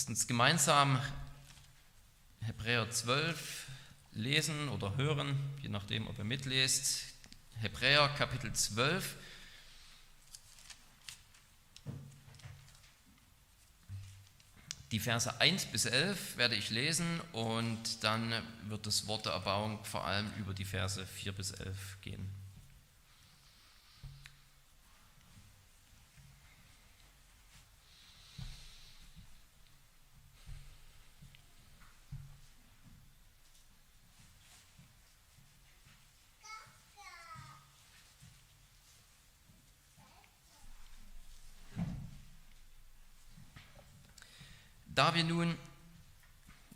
Lasst uns gemeinsam Hebräer 12 lesen oder hören, je nachdem, ob ihr mitlest. Hebräer Kapitel 12. Die Verse 1 bis 11 werde ich lesen und dann wird das Wort der Erbauung vor allem über die Verse 4 bis 11 gehen. Da wir nun,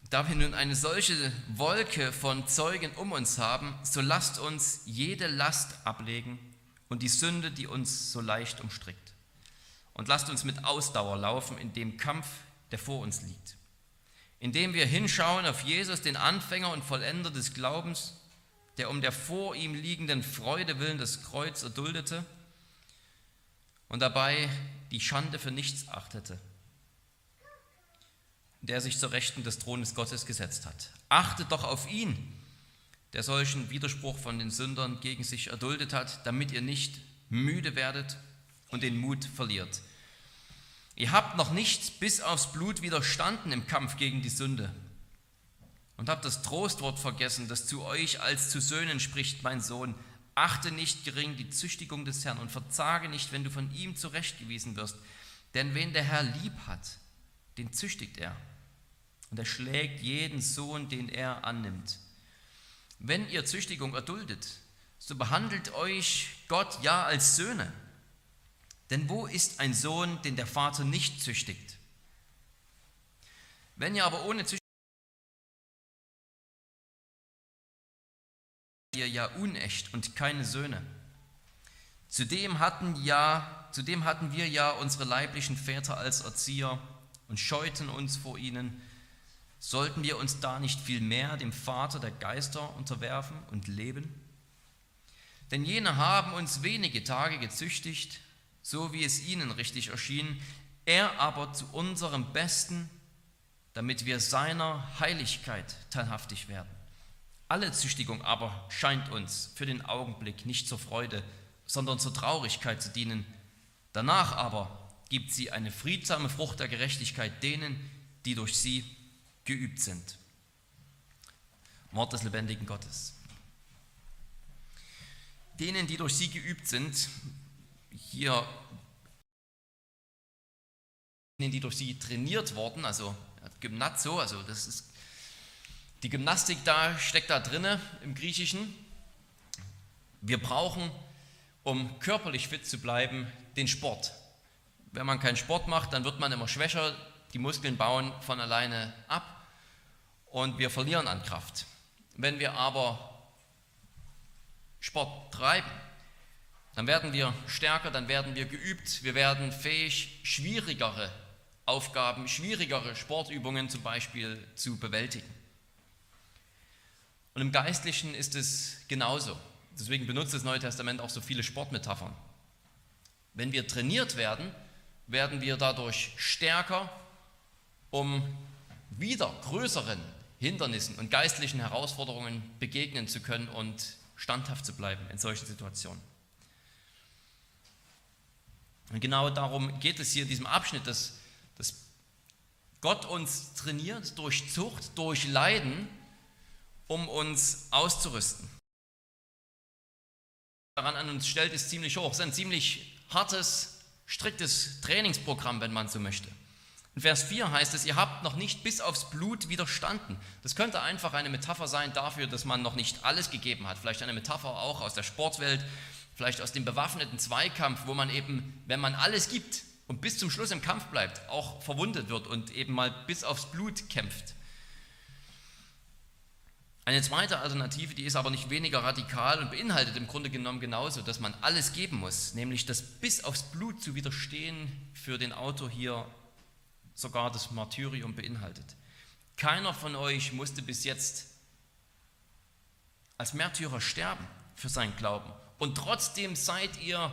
da wir nun eine solche Wolke von Zeugen um uns haben, so lasst uns jede Last ablegen und die Sünde, die uns so leicht umstrickt. Und lasst uns mit Ausdauer laufen in dem Kampf, der vor uns liegt. Indem wir hinschauen auf Jesus, den Anfänger und Vollender des Glaubens, der um der vor ihm liegenden Freude willen das Kreuz erduldete und dabei die Schande für nichts achtete der sich zur Rechten des Thrones Gottes gesetzt hat. Achtet doch auf ihn, der solchen Widerspruch von den Sündern gegen sich erduldet hat, damit ihr nicht müde werdet und den Mut verliert. Ihr habt noch nicht bis aufs Blut widerstanden im Kampf gegen die Sünde und habt das Trostwort vergessen, das zu euch als zu Söhnen spricht, mein Sohn. Achte nicht gering die Züchtigung des Herrn und verzage nicht, wenn du von ihm zurechtgewiesen wirst. Denn wen der Herr lieb hat, den züchtigt er und er schlägt jeden Sohn, den er annimmt. Wenn ihr Züchtigung erduldet, so behandelt euch Gott ja als Söhne. Denn wo ist ein Sohn, den der Vater nicht züchtigt? Wenn ihr aber ohne Züchtigung ihr ja unecht und keine Söhne. Zudem hatten, ja, zudem hatten wir ja unsere leiblichen Väter als Erzieher und scheuten uns vor ihnen, Sollten wir uns da nicht viel mehr dem Vater der Geister unterwerfen und leben? Denn jene haben uns wenige Tage gezüchtigt, so wie es ihnen richtig erschien, er aber zu unserem Besten, damit wir seiner Heiligkeit teilhaftig werden. Alle Züchtigung aber scheint uns für den Augenblick nicht zur Freude, sondern zur Traurigkeit zu dienen. Danach aber gibt sie eine friedsame Frucht der Gerechtigkeit denen, die durch sie geübt sind. Wort des lebendigen Gottes. Denen, die durch sie geübt sind, hier, denen, die durch sie trainiert wurden, also Gymnazo, also das ist die Gymnastik da steckt da drinne im Griechischen. Wir brauchen, um körperlich fit zu bleiben, den Sport. Wenn man keinen Sport macht, dann wird man immer schwächer, die Muskeln bauen von alleine ab und wir verlieren an Kraft. Wenn wir aber Sport treiben, dann werden wir stärker, dann werden wir geübt, wir werden fähig, schwierigere Aufgaben, schwierigere Sportübungen zum Beispiel zu bewältigen. Und im Geistlichen ist es genauso. Deswegen benutzt das Neue Testament auch so viele Sportmetaphern. Wenn wir trainiert werden, werden wir dadurch stärker, um wieder größeren Hindernissen und geistlichen Herausforderungen begegnen zu können und standhaft zu bleiben in solchen Situationen. Und genau darum geht es hier in diesem Abschnitt, dass, dass Gott uns trainiert durch Zucht, durch Leiden, um uns auszurüsten. Daran an uns stellt, ist ziemlich hoch. Es ist ein ziemlich hartes, striktes Trainingsprogramm, wenn man so möchte. In Vers 4 heißt es, ihr habt noch nicht bis aufs Blut widerstanden. Das könnte einfach eine Metapher sein dafür, dass man noch nicht alles gegeben hat. Vielleicht eine Metapher auch aus der Sportwelt, vielleicht aus dem bewaffneten Zweikampf, wo man eben, wenn man alles gibt und bis zum Schluss im Kampf bleibt, auch verwundet wird und eben mal bis aufs Blut kämpft. Eine zweite Alternative, die ist aber nicht weniger radikal und beinhaltet im Grunde genommen genauso, dass man alles geben muss, nämlich das bis aufs Blut zu widerstehen für den Autor hier sogar das Martyrium beinhaltet. Keiner von euch musste bis jetzt als Märtyrer sterben für seinen Glauben. Und trotzdem seid ihr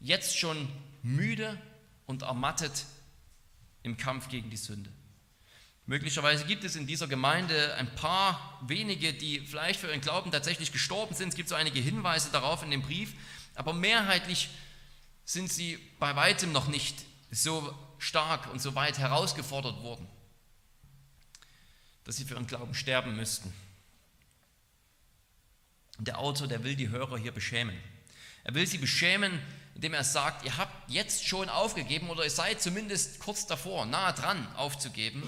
jetzt schon müde und ermattet im Kampf gegen die Sünde. Möglicherweise gibt es in dieser Gemeinde ein paar wenige, die vielleicht für ihren Glauben tatsächlich gestorben sind. Es gibt so einige Hinweise darauf in dem Brief, aber mehrheitlich sind sie bei weitem noch nicht so stark und so weit herausgefordert worden, dass sie für ihren Glauben sterben müssten. Der Autor, der will die Hörer hier beschämen. Er will sie beschämen, indem er sagt, ihr habt jetzt schon aufgegeben oder ihr seid zumindest kurz davor, nahe dran aufzugeben.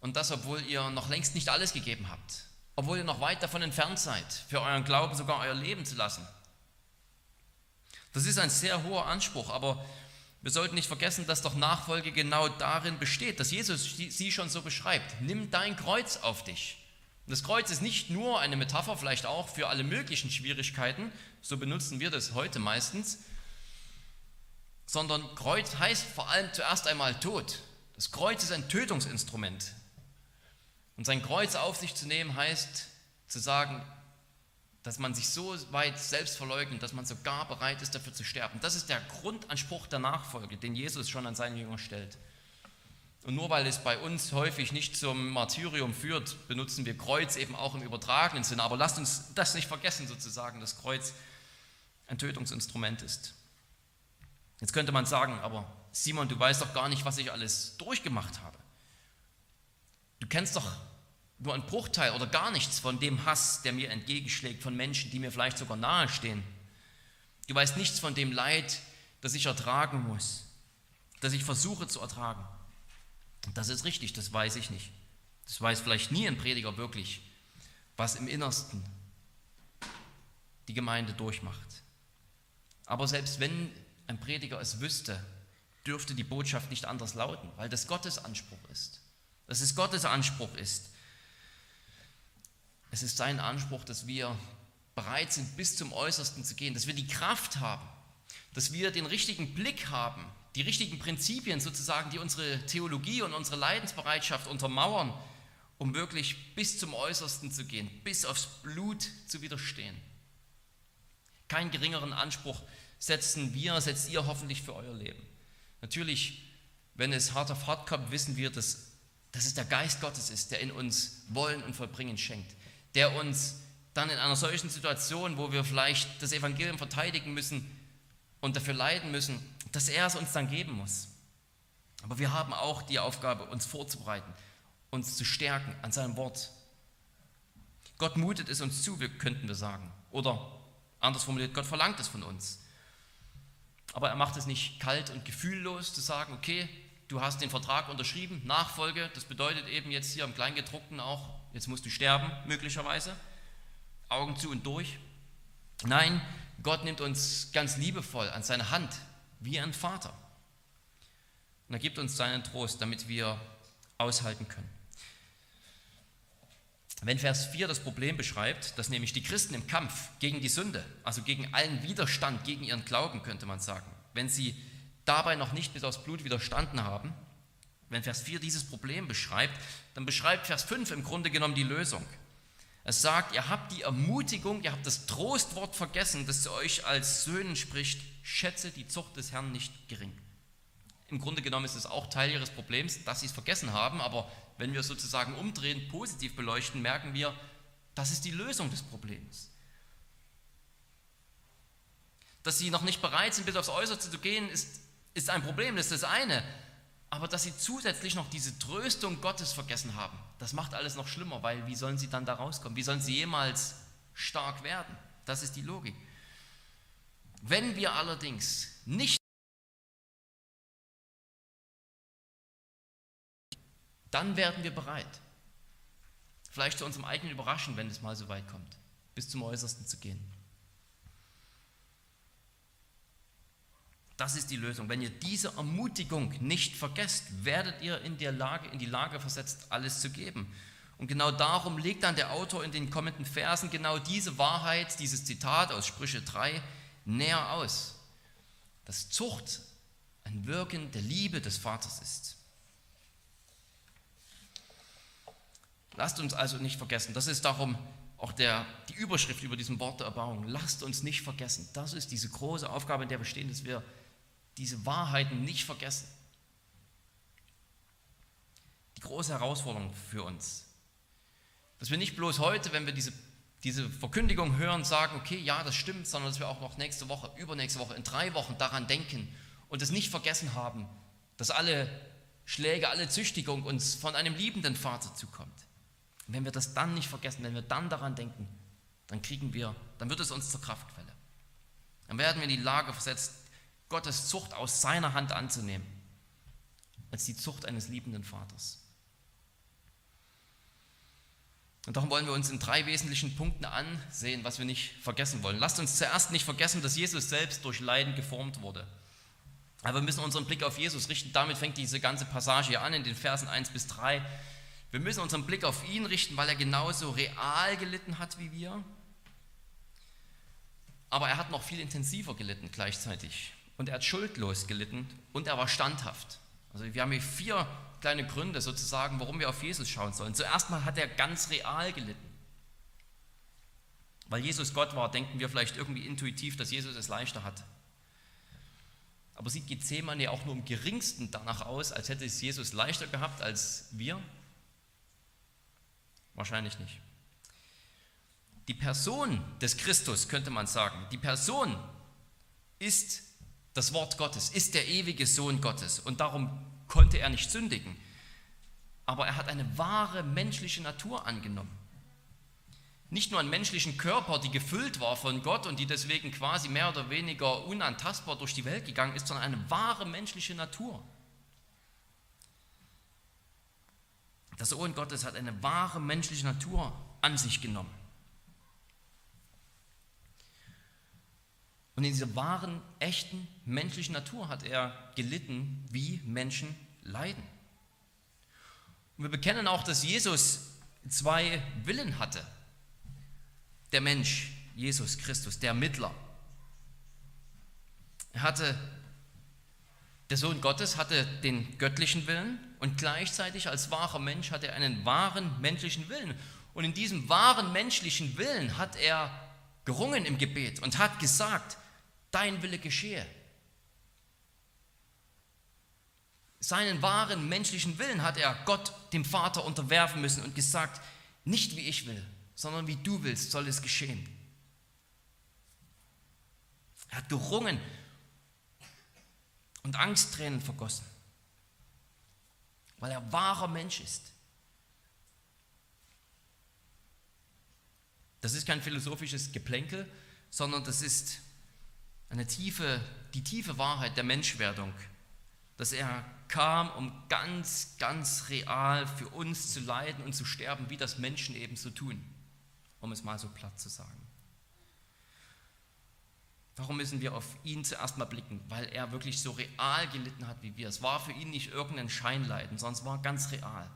Und das, obwohl ihr noch längst nicht alles gegeben habt. Obwohl ihr noch weit davon entfernt seid, für euren Glauben sogar euer Leben zu lassen. Das ist ein sehr hoher Anspruch, aber wir sollten nicht vergessen, dass doch Nachfolge genau darin besteht, dass Jesus sie schon so beschreibt. Nimm dein Kreuz auf dich. Und das Kreuz ist nicht nur eine Metapher, vielleicht auch für alle möglichen Schwierigkeiten, so benutzen wir das heute meistens, sondern Kreuz heißt vor allem zuerst einmal Tod. Das Kreuz ist ein Tötungsinstrument. Und sein Kreuz auf sich zu nehmen heißt zu sagen, dass man sich so weit selbst verleugnet, dass man sogar bereit ist, dafür zu sterben. Das ist der Grundanspruch der Nachfolge, den Jesus schon an seine Jünger stellt. Und nur weil es bei uns häufig nicht zum Martyrium führt, benutzen wir Kreuz eben auch im übertragenen Sinne. Aber lasst uns das nicht vergessen, sozusagen, dass Kreuz ein Tötungsinstrument ist. Jetzt könnte man sagen, aber Simon, du weißt doch gar nicht, was ich alles durchgemacht habe. Du kennst doch nur einen Bruchteil oder gar nichts von dem Hass, der mir entgegenschlägt, von Menschen, die mir vielleicht sogar nahestehen. Du weißt nichts von dem Leid, das ich ertragen muss, das ich versuche zu ertragen. Das ist richtig, das weiß ich nicht. Das weiß vielleicht nie ein Prediger wirklich, was im Innersten die Gemeinde durchmacht. Aber selbst wenn ein Prediger es wüsste, dürfte die Botschaft nicht anders lauten, weil das Gottes Anspruch ist. Dass es Gottes Anspruch ist, es ist sein Anspruch, dass wir bereit sind, bis zum Äußersten zu gehen, dass wir die Kraft haben, dass wir den richtigen Blick haben, die richtigen Prinzipien sozusagen, die unsere Theologie und unsere Leidensbereitschaft untermauern, um wirklich bis zum Äußersten zu gehen, bis aufs Blut zu widerstehen. Keinen geringeren Anspruch setzen wir, setzt ihr hoffentlich für euer Leben. Natürlich, wenn es hart auf hart kommt, wissen wir, dass, dass es der Geist Gottes ist, der in uns Wollen und Vollbringen schenkt der uns dann in einer solchen Situation, wo wir vielleicht das Evangelium verteidigen müssen und dafür leiden müssen, dass er es uns dann geben muss. Aber wir haben auch die Aufgabe, uns vorzubereiten, uns zu stärken an seinem Wort. Gott mutet es uns zu, könnten wir sagen. Oder anders formuliert, Gott verlangt es von uns. Aber er macht es nicht kalt und gefühllos zu sagen, okay, du hast den Vertrag unterschrieben, Nachfolge, das bedeutet eben jetzt hier im Kleingedruckten auch, jetzt musst du sterben, möglicherweise. Augen zu und durch. Nein, Gott nimmt uns ganz liebevoll an seine Hand, wie ein Vater. Und er gibt uns seinen Trost, damit wir aushalten können. Wenn Vers 4 das Problem beschreibt, dass nämlich die Christen im Kampf gegen die Sünde, also gegen allen Widerstand, gegen ihren Glauben, könnte man sagen, wenn sie dabei noch nicht bis aufs Blut widerstanden haben, wenn Vers 4 dieses Problem beschreibt, dann beschreibt Vers 5 im Grunde genommen die Lösung. Es sagt, ihr habt die Ermutigung, ihr habt das Trostwort vergessen, das zu euch als Söhnen spricht, schätze die Zucht des Herrn nicht gering. Im Grunde genommen ist es auch Teil ihres Problems, dass sie es vergessen haben, aber wenn wir sozusagen umdrehen, positiv beleuchten, merken wir, das ist die Lösung des Problems. Dass sie noch nicht bereit sind, bis aufs Äußerste zu gehen, ist, ist ein Problem, das ist das eine aber dass sie zusätzlich noch diese Tröstung Gottes vergessen haben, das macht alles noch schlimmer, weil wie sollen sie dann da rauskommen? Wie sollen sie jemals stark werden? Das ist die Logik. Wenn wir allerdings nicht dann werden wir bereit, vielleicht zu unserem eigenen Überraschen, wenn es mal so weit kommt, bis zum Äußersten zu gehen. Das ist die Lösung. Wenn ihr diese Ermutigung nicht vergesst, werdet ihr in, der Lage, in die Lage versetzt, alles zu geben. Und genau darum legt dann der Autor in den kommenden Versen genau diese Wahrheit, dieses Zitat aus Sprüche 3 näher aus. Dass Zucht ein Wirken der Liebe des Vaters ist. Lasst uns also nicht vergessen, das ist darum auch der, die Überschrift über diesem Wort der Erbauung. Lasst uns nicht vergessen. Das ist diese große Aufgabe, in der wir stehen, dass wir diese Wahrheiten nicht vergessen. die große Herausforderung für uns. Dass wir nicht bloß heute, wenn wir diese, diese Verkündigung hören, sagen, okay, ja, das stimmt, sondern dass wir auch noch nächste Woche, übernächste Woche, in drei Wochen daran denken und es nicht vergessen haben, dass alle Schläge, alle Züchtigung uns von einem liebenden Vater zukommt. Und wenn wir das dann nicht vergessen, wenn wir dann daran denken, dann kriegen wir, dann wird es uns zur Kraftquelle. Dann werden wir in die Lage versetzt, Gottes Zucht aus seiner Hand anzunehmen, als die Zucht eines liebenden Vaters. Und darum wollen wir uns in drei wesentlichen Punkten ansehen, was wir nicht vergessen wollen. Lasst uns zuerst nicht vergessen, dass Jesus selbst durch Leiden geformt wurde. Aber wir müssen unseren Blick auf Jesus richten. Damit fängt diese ganze Passage hier an in den Versen 1 bis 3. Wir müssen unseren Blick auf ihn richten, weil er genauso real gelitten hat wie wir. Aber er hat noch viel intensiver gelitten gleichzeitig. Und er hat schuldlos gelitten und er war standhaft. Also wir haben hier vier kleine Gründe sozusagen, warum wir auf Jesus schauen sollen. Zuerst mal hat er ganz real gelitten. Weil Jesus Gott war, denken wir vielleicht irgendwie intuitiv, dass Jesus es leichter hat. Aber sieht Gethsemane auch nur im geringsten danach aus, als hätte es Jesus leichter gehabt als wir? Wahrscheinlich nicht. Die Person des Christus, könnte man sagen, die Person ist das Wort Gottes, ist der ewige Sohn Gottes. Und darum konnte er nicht sündigen. Aber er hat eine wahre menschliche Natur angenommen. Nicht nur einen menschlichen Körper, die gefüllt war von Gott und die deswegen quasi mehr oder weniger unantastbar durch die Welt gegangen ist, sondern eine wahre menschliche Natur. Der Sohn Gottes hat eine wahre menschliche Natur an sich genommen. Und in dieser wahren, echten menschlichen Natur hat er gelitten, wie Menschen leiden. Und wir bekennen auch, dass Jesus zwei Willen hatte. Der Mensch, Jesus Christus, der Mittler. Er hatte, der Sohn Gottes hatte den göttlichen Willen und gleichzeitig als wahrer Mensch hatte er einen wahren menschlichen Willen. Und in diesem wahren menschlichen Willen hat er gerungen im Gebet und hat gesagt, dein Wille geschehe. Seinen wahren menschlichen Willen hat er Gott, dem Vater, unterwerfen müssen und gesagt, nicht wie ich will, sondern wie du willst, soll es geschehen. Er hat gerungen und Angsttränen vergossen, weil er wahrer Mensch ist. Das ist kein philosophisches Geplänkel, sondern das ist eine tiefe, die tiefe Wahrheit der Menschwerdung, dass er kam, um ganz, ganz real für uns zu leiden und zu sterben, wie das Menschen eben so tun, um es mal so platt zu sagen. Warum müssen wir auf ihn zuerst mal blicken? Weil er wirklich so real gelitten hat wie wir. Es war für ihn nicht irgendein Scheinleiden, sondern es war ganz real.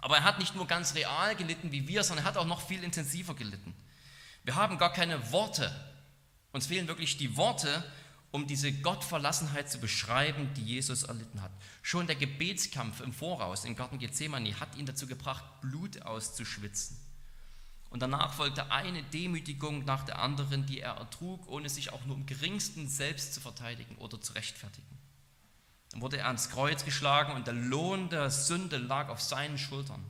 Aber er hat nicht nur ganz real gelitten wie wir, sondern er hat auch noch viel intensiver gelitten. Wir haben gar keine Worte uns fehlen wirklich die Worte, um diese Gottverlassenheit zu beschreiben, die Jesus erlitten hat. Schon der Gebetskampf im Voraus im Garten Gethsemane hat ihn dazu gebracht, Blut auszuschwitzen. Und danach folgte eine Demütigung nach der anderen, die er ertrug, ohne sich auch nur im geringsten selbst zu verteidigen oder zu rechtfertigen. Dann wurde er ans Kreuz geschlagen und der Lohn der Sünde lag auf seinen Schultern.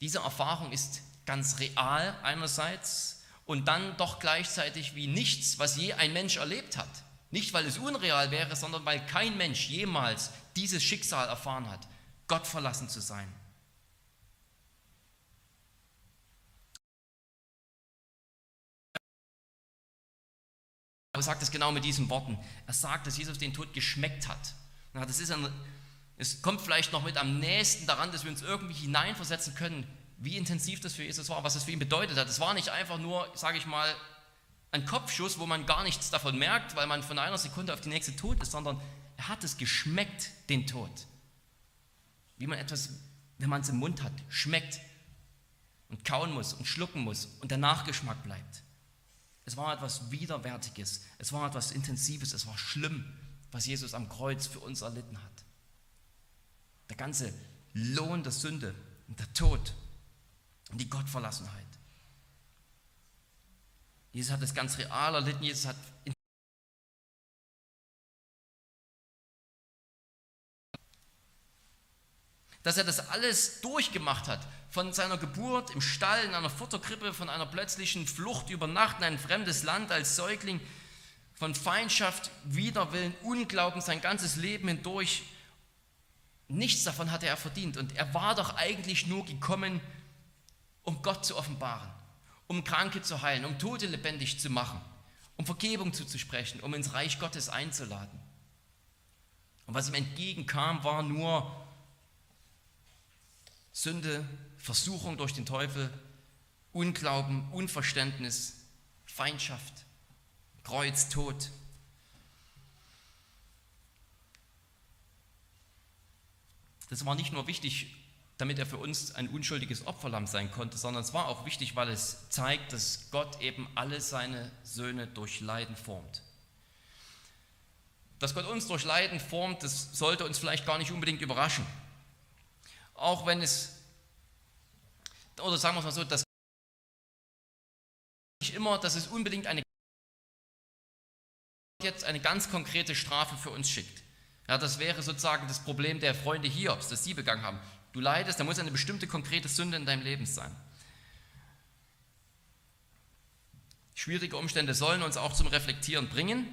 Diese Erfahrung ist ganz real einerseits, und dann doch gleichzeitig wie nichts, was je ein Mensch erlebt hat. Nicht, weil es unreal wäre, sondern weil kein Mensch jemals dieses Schicksal erfahren hat, Gott verlassen zu sein. Er sagt es genau mit diesen Worten. Er sagt, dass Jesus den Tod geschmeckt hat. Das ist ein, es kommt vielleicht noch mit am nächsten daran, dass wir uns irgendwie hineinversetzen können, wie intensiv das für Jesus war, was es für ihn bedeutet hat. Es war nicht einfach nur, sage ich mal, ein Kopfschuss, wo man gar nichts davon merkt, weil man von einer Sekunde auf die nächste tot ist, sondern er hat es geschmeckt, den Tod. Wie man etwas, wenn man es im Mund hat, schmeckt und kauen muss und schlucken muss und der Nachgeschmack bleibt. Es war etwas Widerwärtiges, es war etwas Intensives, es war schlimm, was Jesus am Kreuz für uns erlitten hat. Der ganze Lohn der Sünde und der Tod und die Gottverlassenheit. Jesus hat es ganz real erlitten, Jesus hat dass er das alles durchgemacht hat, von seiner Geburt im Stall, in einer Futterkrippe, von einer plötzlichen Flucht über Nacht in ein fremdes Land als Säugling, von Feindschaft, Widerwillen, Unglauben sein ganzes Leben hindurch. Nichts davon hatte er verdient und er war doch eigentlich nur gekommen, um Gott zu offenbaren, um Kranke zu heilen, um Tote lebendig zu machen, um Vergebung zuzusprechen, um ins Reich Gottes einzuladen. Und was ihm entgegenkam, war nur Sünde, Versuchung durch den Teufel, Unglauben, Unverständnis, Feindschaft, Kreuz, Tod. Das war nicht nur wichtig, damit er für uns ein unschuldiges Opferlamm sein konnte, sondern es war auch wichtig, weil es zeigt, dass Gott eben alle seine Söhne durch Leiden formt. Dass Gott uns durch Leiden formt, das sollte uns vielleicht gar nicht unbedingt überraschen. Auch wenn es, oder sagen wir es mal so, dass nicht immer, dass es unbedingt eine jetzt eine ganz konkrete Strafe für uns schickt. Ja, das wäre sozusagen das Problem der Freunde Hiobs, das sie begangen haben. Du leidest, da muss eine bestimmte konkrete Sünde in deinem Leben sein. Schwierige Umstände sollen uns auch zum Reflektieren bringen,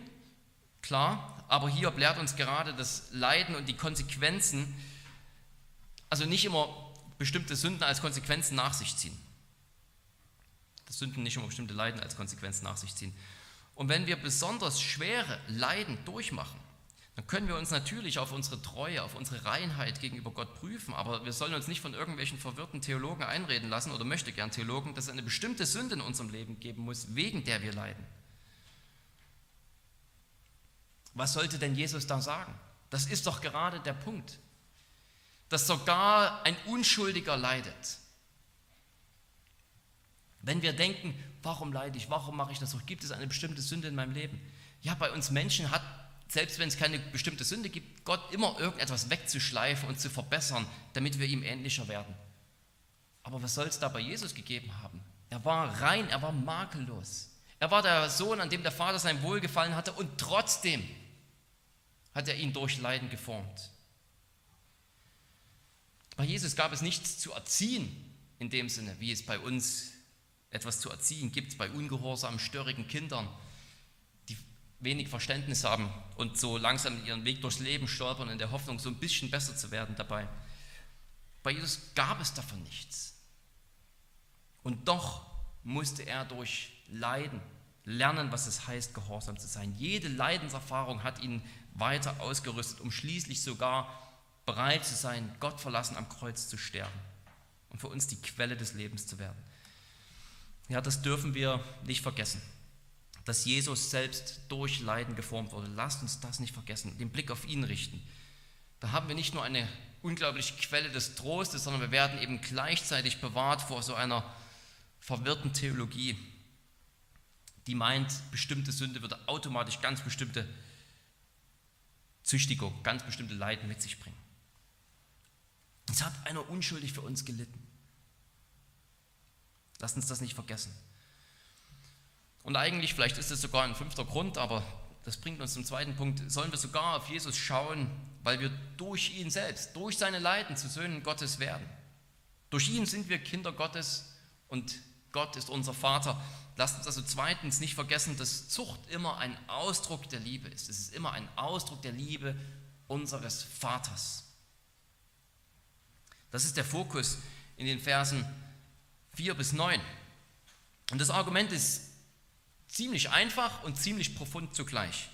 klar, aber Hiob lehrt uns gerade das Leiden und die Konsequenzen, also nicht immer bestimmte Sünden als Konsequenzen nach sich ziehen. Das Sünden nicht immer bestimmte Leiden als Konsequenzen nach sich ziehen. Und wenn wir besonders schwere Leiden durchmachen, dann können wir uns natürlich auf unsere Treue, auf unsere Reinheit gegenüber Gott prüfen, aber wir sollen uns nicht von irgendwelchen verwirrten Theologen einreden lassen oder möchte gern Theologen, dass es eine bestimmte Sünde in unserem Leben geben muss, wegen der wir leiden. Was sollte denn Jesus da sagen? Das ist doch gerade der Punkt, dass sogar ein Unschuldiger leidet. Wenn wir denken, warum leide ich, warum mache ich das doch, gibt es eine bestimmte Sünde in meinem Leben? Ja, bei uns Menschen hat, selbst wenn es keine bestimmte Sünde gibt, Gott immer irgendetwas wegzuschleifen und zu verbessern, damit wir ihm ähnlicher werden. Aber was soll es da bei Jesus gegeben haben? Er war rein, er war makellos. Er war der Sohn, an dem der Vater sein Wohlgefallen hatte und trotzdem hat er ihn durch Leiden geformt. Bei Jesus gab es nichts zu erziehen in dem Sinne, wie es bei uns etwas zu erziehen gibt bei ungehorsamen, störrigen Kindern, die wenig Verständnis haben und so langsam ihren Weg durchs Leben stolpern in der Hoffnung, so ein bisschen besser zu werden dabei. Bei Jesus gab es davon nichts. Und doch musste er durch Leiden lernen, was es heißt, gehorsam zu sein. Jede Leidenserfahrung hat ihn weiter ausgerüstet, um schließlich sogar bereit zu sein, Gott verlassen am Kreuz zu sterben und für uns die Quelle des Lebens zu werden. Ja, das dürfen wir nicht vergessen, dass Jesus selbst durch Leiden geformt wurde. Lasst uns das nicht vergessen, den Blick auf ihn richten. Da haben wir nicht nur eine unglaubliche Quelle des Trostes, sondern wir werden eben gleichzeitig bewahrt vor so einer verwirrten Theologie, die meint, bestimmte Sünde würde automatisch ganz bestimmte Züchtigung, ganz bestimmte Leiden mit sich bringen. Es hat einer unschuldig für uns gelitten. Lasst uns das nicht vergessen. Und eigentlich, vielleicht ist es sogar ein fünfter Grund, aber das bringt uns zum zweiten Punkt, sollen wir sogar auf Jesus schauen, weil wir durch ihn selbst, durch seine Leiden zu Söhnen Gottes werden. Durch ihn sind wir Kinder Gottes und Gott ist unser Vater. Lasst uns also zweitens nicht vergessen, dass Zucht immer ein Ausdruck der Liebe ist. Es ist immer ein Ausdruck der Liebe unseres Vaters. Das ist der Fokus in den Versen 4 bis 9. Und das Argument ist ziemlich einfach und ziemlich profund zugleich.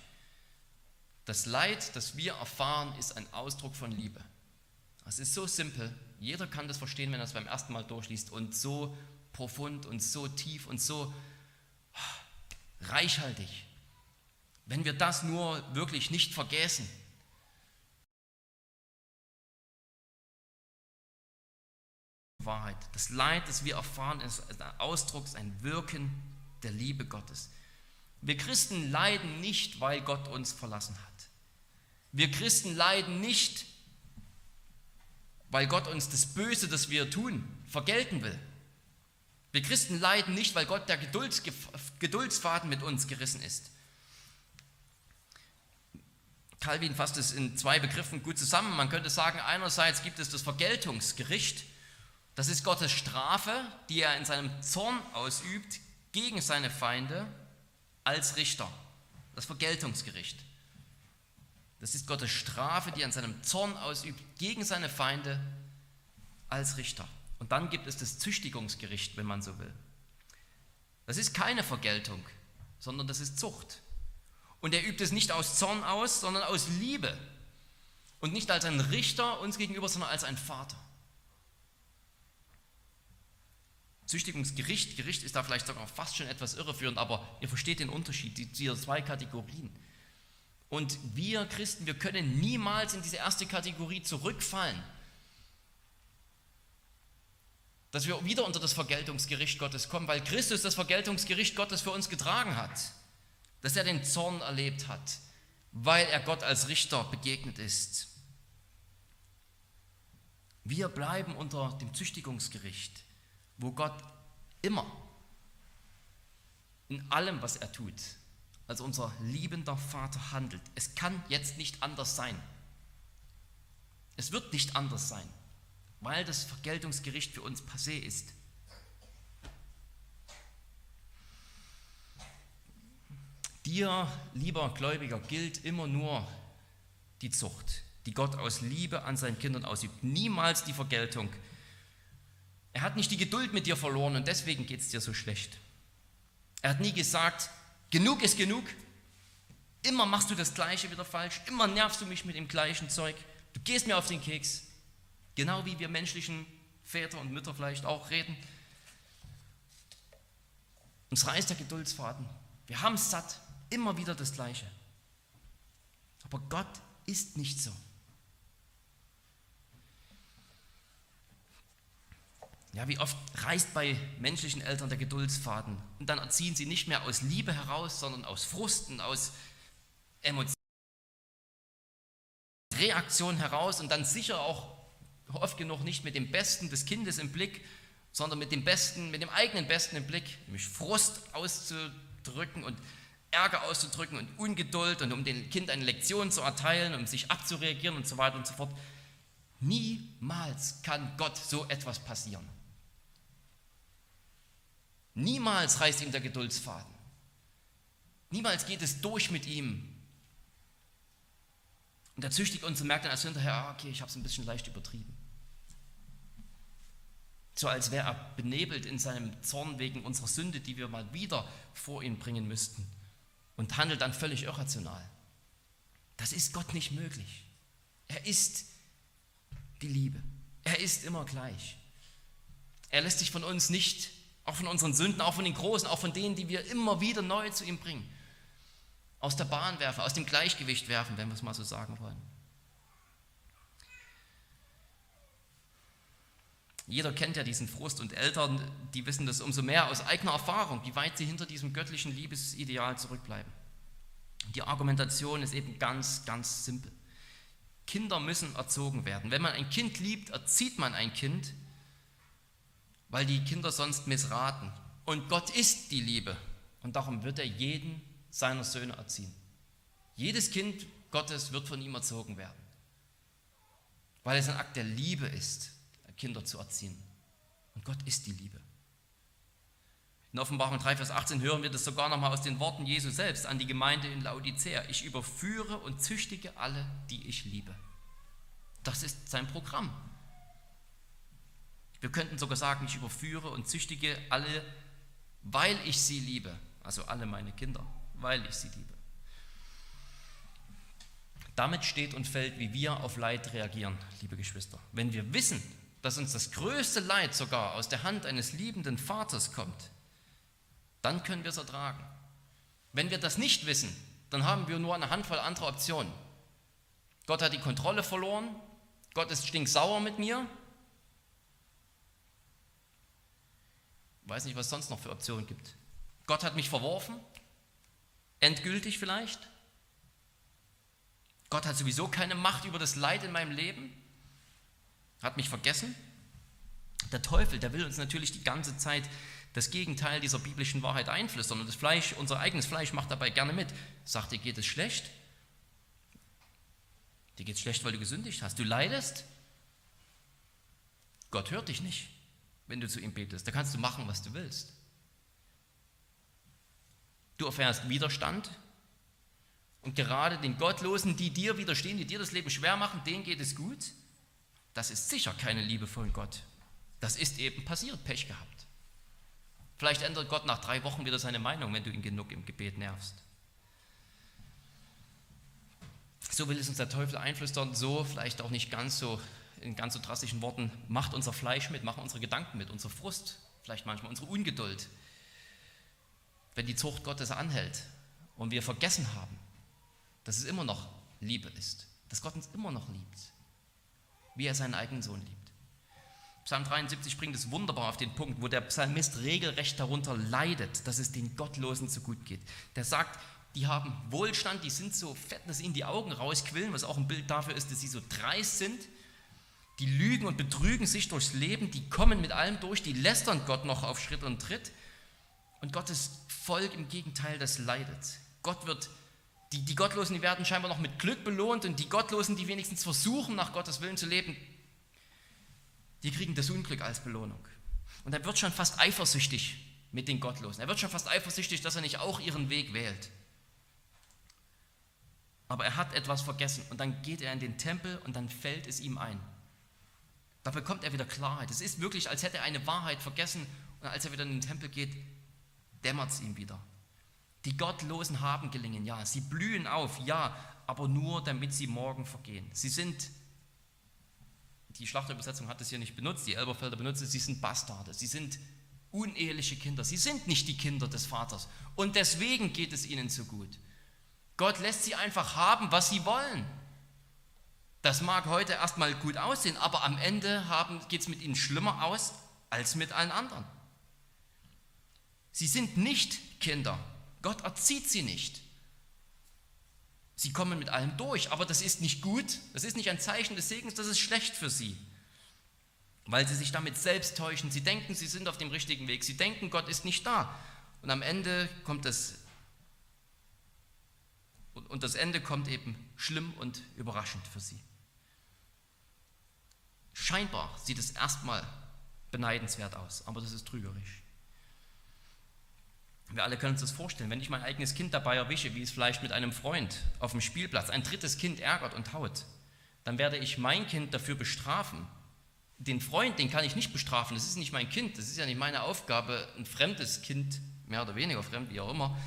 Das Leid, das wir erfahren, ist ein Ausdruck von Liebe. Es ist so simpel, jeder kann das verstehen, wenn er es beim ersten Mal durchliest und so profund und so tief und so reichhaltig. Wenn wir das nur wirklich nicht vergessen, Wahrheit. Das Leid, das wir erfahren, ist ein Ausdruck, ist ein Wirken der Liebe Gottes. Wir Christen leiden nicht, weil Gott uns verlassen hat. Wir Christen leiden nicht, weil Gott uns das Böse, das wir tun, vergelten will. Wir Christen leiden nicht, weil Gott der Geduldsfaden mit uns gerissen ist. Calvin fasst es in zwei Begriffen gut zusammen. Man könnte sagen, einerseits gibt es das Vergeltungsgericht, das ist Gottes Strafe, die er in seinem Zorn ausübt gegen seine Feinde als Richter. Das Vergeltungsgericht. Das ist Gottes Strafe, die er in seinem Zorn ausübt gegen seine Feinde als Richter. Und dann gibt es das Züchtigungsgericht, wenn man so will. Das ist keine Vergeltung, sondern das ist Zucht. Und er übt es nicht aus Zorn aus, sondern aus Liebe. Und nicht als ein Richter uns gegenüber, sondern als ein Vater. Züchtigungsgericht, Gericht ist da vielleicht sogar fast schon etwas irreführend, aber ihr versteht den Unterschied dieser zwei Kategorien. Und wir Christen, wir können niemals in diese erste Kategorie zurückfallen, dass wir wieder unter das Vergeltungsgericht Gottes kommen, weil Christus das Vergeltungsgericht Gottes für uns getragen hat dass er den Zorn erlebt hat, weil er Gott als Richter begegnet ist. Wir bleiben unter dem Züchtigungsgericht, wo Gott immer in allem, was er tut, als unser liebender Vater handelt. Es kann jetzt nicht anders sein. Es wird nicht anders sein, weil das Vergeltungsgericht für uns passé ist. Dir, lieber Gläubiger, gilt immer nur die Zucht, die Gott aus Liebe an seinen Kindern ausübt, niemals die Vergeltung. Er hat nicht die Geduld mit dir verloren und deswegen geht es dir so schlecht. Er hat nie gesagt, genug ist genug, immer machst du das Gleiche wieder falsch, immer nervst du mich mit dem gleichen Zeug, du gehst mir auf den Keks, genau wie wir menschlichen Väter und Mütter vielleicht auch reden. Uns reißt der Geduldsfaden, wir haben es satt, Immer wieder das Gleiche. Aber Gott ist nicht so. Ja, wie oft reißt bei menschlichen Eltern der Geduldsfaden und dann erziehen sie nicht mehr aus Liebe heraus, sondern aus Frusten, aus Emotionen, Reaktion heraus und dann sicher auch oft genug nicht mit dem Besten des Kindes im Blick, sondern mit dem Besten, mit dem eigenen Besten im Blick, nämlich Frust auszudrücken und Ärger auszudrücken und Ungeduld und um dem Kind eine Lektion zu erteilen, um sich abzureagieren und so weiter und so fort. Niemals kann Gott so etwas passieren. Niemals reißt ihm der Geduldsfaden. Niemals geht es durch mit ihm. Und er züchtigt uns und merkt dann erst hinterher, ah, okay, ich habe es ein bisschen leicht übertrieben. So als wäre er benebelt in seinem Zorn wegen unserer Sünde, die wir mal wieder vor ihn bringen müssten und handelt dann völlig irrational. Das ist Gott nicht möglich. Er ist die Liebe. Er ist immer gleich. Er lässt sich von uns nicht, auch von unseren Sünden, auch von den Großen, auch von denen, die wir immer wieder neu zu ihm bringen, aus der Bahn werfen, aus dem Gleichgewicht werfen, wenn wir es mal so sagen wollen. Jeder kennt ja diesen Frust und Eltern, die wissen das umso mehr aus eigener Erfahrung, wie weit sie hinter diesem göttlichen Liebesideal zurückbleiben. Die Argumentation ist eben ganz, ganz simpel. Kinder müssen erzogen werden. Wenn man ein Kind liebt, erzieht man ein Kind, weil die Kinder sonst missraten. Und Gott ist die Liebe. Und darum wird er jeden seiner Söhne erziehen. Jedes Kind Gottes wird von ihm erzogen werden, weil es ein Akt der Liebe ist. Kinder zu erziehen. Und Gott ist die Liebe. In Offenbarung 3, Vers 18 hören wir das sogar nochmal aus den Worten Jesu selbst an die Gemeinde in Laodicea. Ich überführe und züchtige alle, die ich liebe. Das ist sein Programm. Wir könnten sogar sagen, ich überführe und züchtige alle, weil ich sie liebe. Also alle meine Kinder, weil ich sie liebe. Damit steht und fällt, wie wir auf Leid reagieren, liebe Geschwister. Wenn wir wissen, dass uns das größte Leid sogar aus der Hand eines liebenden Vaters kommt, dann können wir es ertragen. Wenn wir das nicht wissen, dann haben wir nur eine Handvoll anderer Optionen. Gott hat die Kontrolle verloren, Gott ist stinksauer mit mir. Weiß nicht, was es sonst noch für Optionen gibt. Gott hat mich verworfen, endgültig vielleicht. Gott hat sowieso keine Macht über das Leid in meinem Leben hat mich vergessen. Der Teufel, der will uns natürlich die ganze Zeit das Gegenteil dieser biblischen Wahrheit einflüstern und das Fleisch, unser eigenes Fleisch macht dabei gerne mit. Sagt, dir geht es schlecht? Dir geht es schlecht, weil du gesündigt hast. Du leidest. Gott hört dich nicht, wenn du zu ihm betest. Da kannst du machen, was du willst. Du erfährst Widerstand. Und gerade den Gottlosen, die dir widerstehen, die dir das Leben schwer machen, denen geht es gut. Das ist sicher keine Liebe von Gott. Das ist eben passiert, Pech gehabt. Vielleicht ändert Gott nach drei Wochen wieder seine Meinung, wenn du ihn genug im Gebet nervst. So will es uns der Teufel einflüstern, so vielleicht auch nicht ganz so in ganz so drastischen Worten, macht unser Fleisch mit, machen unsere Gedanken mit, unser Frust, vielleicht manchmal unsere Ungeduld. Wenn die Zucht Gottes anhält und wir vergessen haben, dass es immer noch Liebe ist, dass Gott uns immer noch liebt, wie er seinen eigenen Sohn liebt. Psalm 73 bringt es wunderbar auf den Punkt, wo der Psalmist regelrecht darunter leidet, dass es den Gottlosen so gut geht. Der sagt, die haben Wohlstand, die sind so fett, dass ihnen die Augen rausquillen, was auch ein Bild dafür ist, dass sie so dreist sind. Die lügen und betrügen sich durchs Leben, die kommen mit allem durch, die lästern Gott noch auf Schritt und Tritt. Und Gottes Volk im Gegenteil, das leidet. Gott wird, die, die Gottlosen, die werden scheinbar noch mit Glück belohnt und die Gottlosen, die wenigstens versuchen, nach Gottes Willen zu leben, die kriegen das Unglück als Belohnung. Und er wird schon fast eifersüchtig mit den Gottlosen. Er wird schon fast eifersüchtig, dass er nicht auch ihren Weg wählt. Aber er hat etwas vergessen und dann geht er in den Tempel und dann fällt es ihm ein. Da bekommt er wieder Klarheit. Es ist wirklich, als hätte er eine Wahrheit vergessen und als er wieder in den Tempel geht, dämmert es ihm wieder. Die Gottlosen haben gelingen, ja. Sie blühen auf, ja, aber nur damit sie morgen vergehen. Sie sind, die Schlachterübersetzung hat es hier nicht benutzt, die Elberfelder benutzt es, sie sind Bastarde, sie sind uneheliche Kinder, sie sind nicht die Kinder des Vaters. Und deswegen geht es ihnen so gut. Gott lässt sie einfach haben, was sie wollen. Das mag heute erstmal gut aussehen, aber am Ende geht es mit ihnen schlimmer aus als mit allen anderen. Sie sind nicht Kinder. Gott erzieht sie nicht. Sie kommen mit allem durch, aber das ist nicht gut, das ist nicht ein Zeichen des Segens, das ist schlecht für sie. Weil sie sich damit selbst täuschen. Sie denken, sie sind auf dem richtigen Weg. Sie denken, Gott ist nicht da. Und am Ende kommt es und das Ende kommt eben schlimm und überraschend für sie. Scheinbar sieht es erstmal beneidenswert aus, aber das ist trügerisch. Wir alle können uns das vorstellen, wenn ich mein eigenes Kind dabei erwische, wie es vielleicht mit einem Freund auf dem Spielplatz ein drittes Kind ärgert und haut, dann werde ich mein Kind dafür bestrafen. Den Freund, den kann ich nicht bestrafen, das ist nicht mein Kind, das ist ja nicht meine Aufgabe, ein fremdes Kind, mehr oder weniger fremd, wie auch immer,